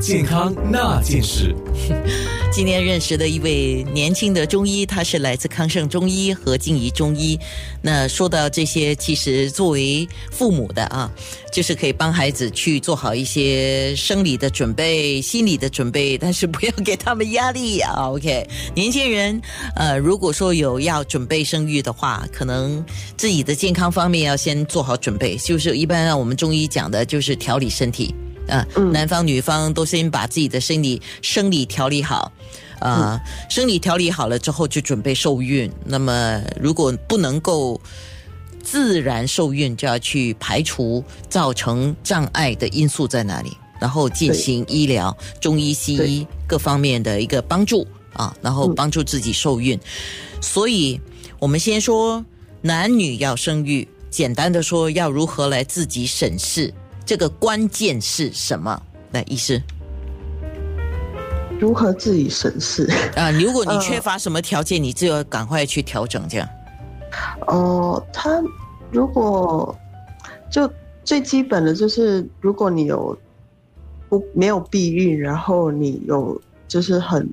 健康那件事。今天认识的一位年轻的中医，他是来自康盛中医和静怡中医。那说到这些，其实作为父母的啊，就是可以帮孩子去做好一些生理的准备、心理的准备，但是不要给他们压力啊。OK，年轻人，呃，如果说有要准备生育的话，可能自己的健康方面要先做好准备，就是一般让我们中医讲的就是调理身体。啊，男方女方都先把自己的生理生理调理好，啊，生理调理好了之后就准备受孕。那么如果不能够自然受孕，就要去排除造成障碍的因素在哪里，然后进行医疗、中医、西医各方面的一个帮助啊，然后帮助自己受孕。所以，我们先说男女要生育，简单的说，要如何来自己审视。这个关键是什么？来，医师，如何自己审视啊？如果你缺乏什么条件，你就要赶快去调整。这样哦，他如果就最基本的就是，如果你有不没有避孕，然后你有就是很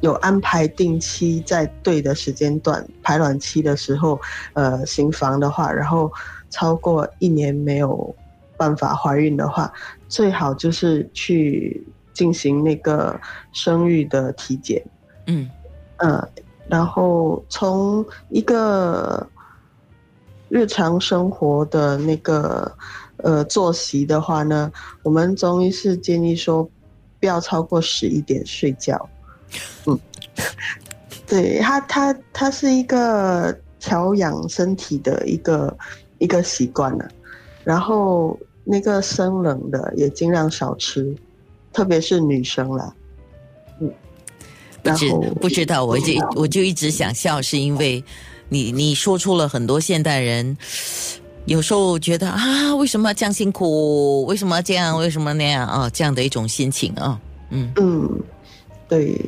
有安排定期在对的时间段排卵期的时候，呃，行房的话，然后超过一年没有。办法怀孕的话，最好就是去进行那个生育的体检。嗯呃，然后从一个日常生活的那个呃作息的话呢，我们中医是建议说不要超过十一点睡觉。嗯，对他，他他是一个调养身体的一个一个习惯了。然后那个生冷的也尽量少吃，特别是女生了。嗯，不知不知道，我就我就一直想笑，是因为你你说出了很多现代人有时候觉得啊，为什么这样辛苦？为什么这样？为什么那样啊？这样的一种心情啊。嗯嗯，对。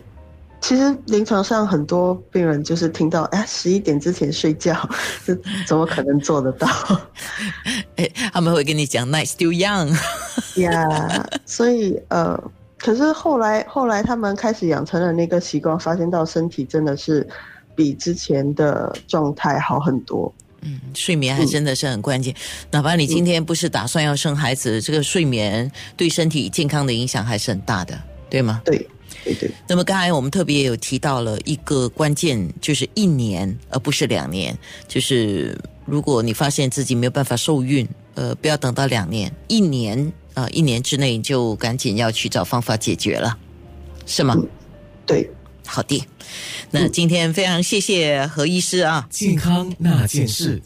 其实临床上很多病人就是听到哎十一点之前睡觉，这怎么可能做得到？哎，他们会跟你讲 night still young，呀，所以呃，可是后来后来他们开始养成了那个习惯，发现到身体真的是比之前的状态好很多。嗯，睡眠还真的是很关键，哪怕你今天不是打算要生孩子，这个睡眠对身体健康的影响还是很大的，对吗？对。对对，那么刚才我们特别有提到了一个关键，就是一年而不是两年。就是如果你发现自己没有办法受孕，呃，不要等到两年，一年啊，一年之内就赶紧要去找方法解决了，是吗？对，好的。那今天非常谢谢何医师啊，健康那件事。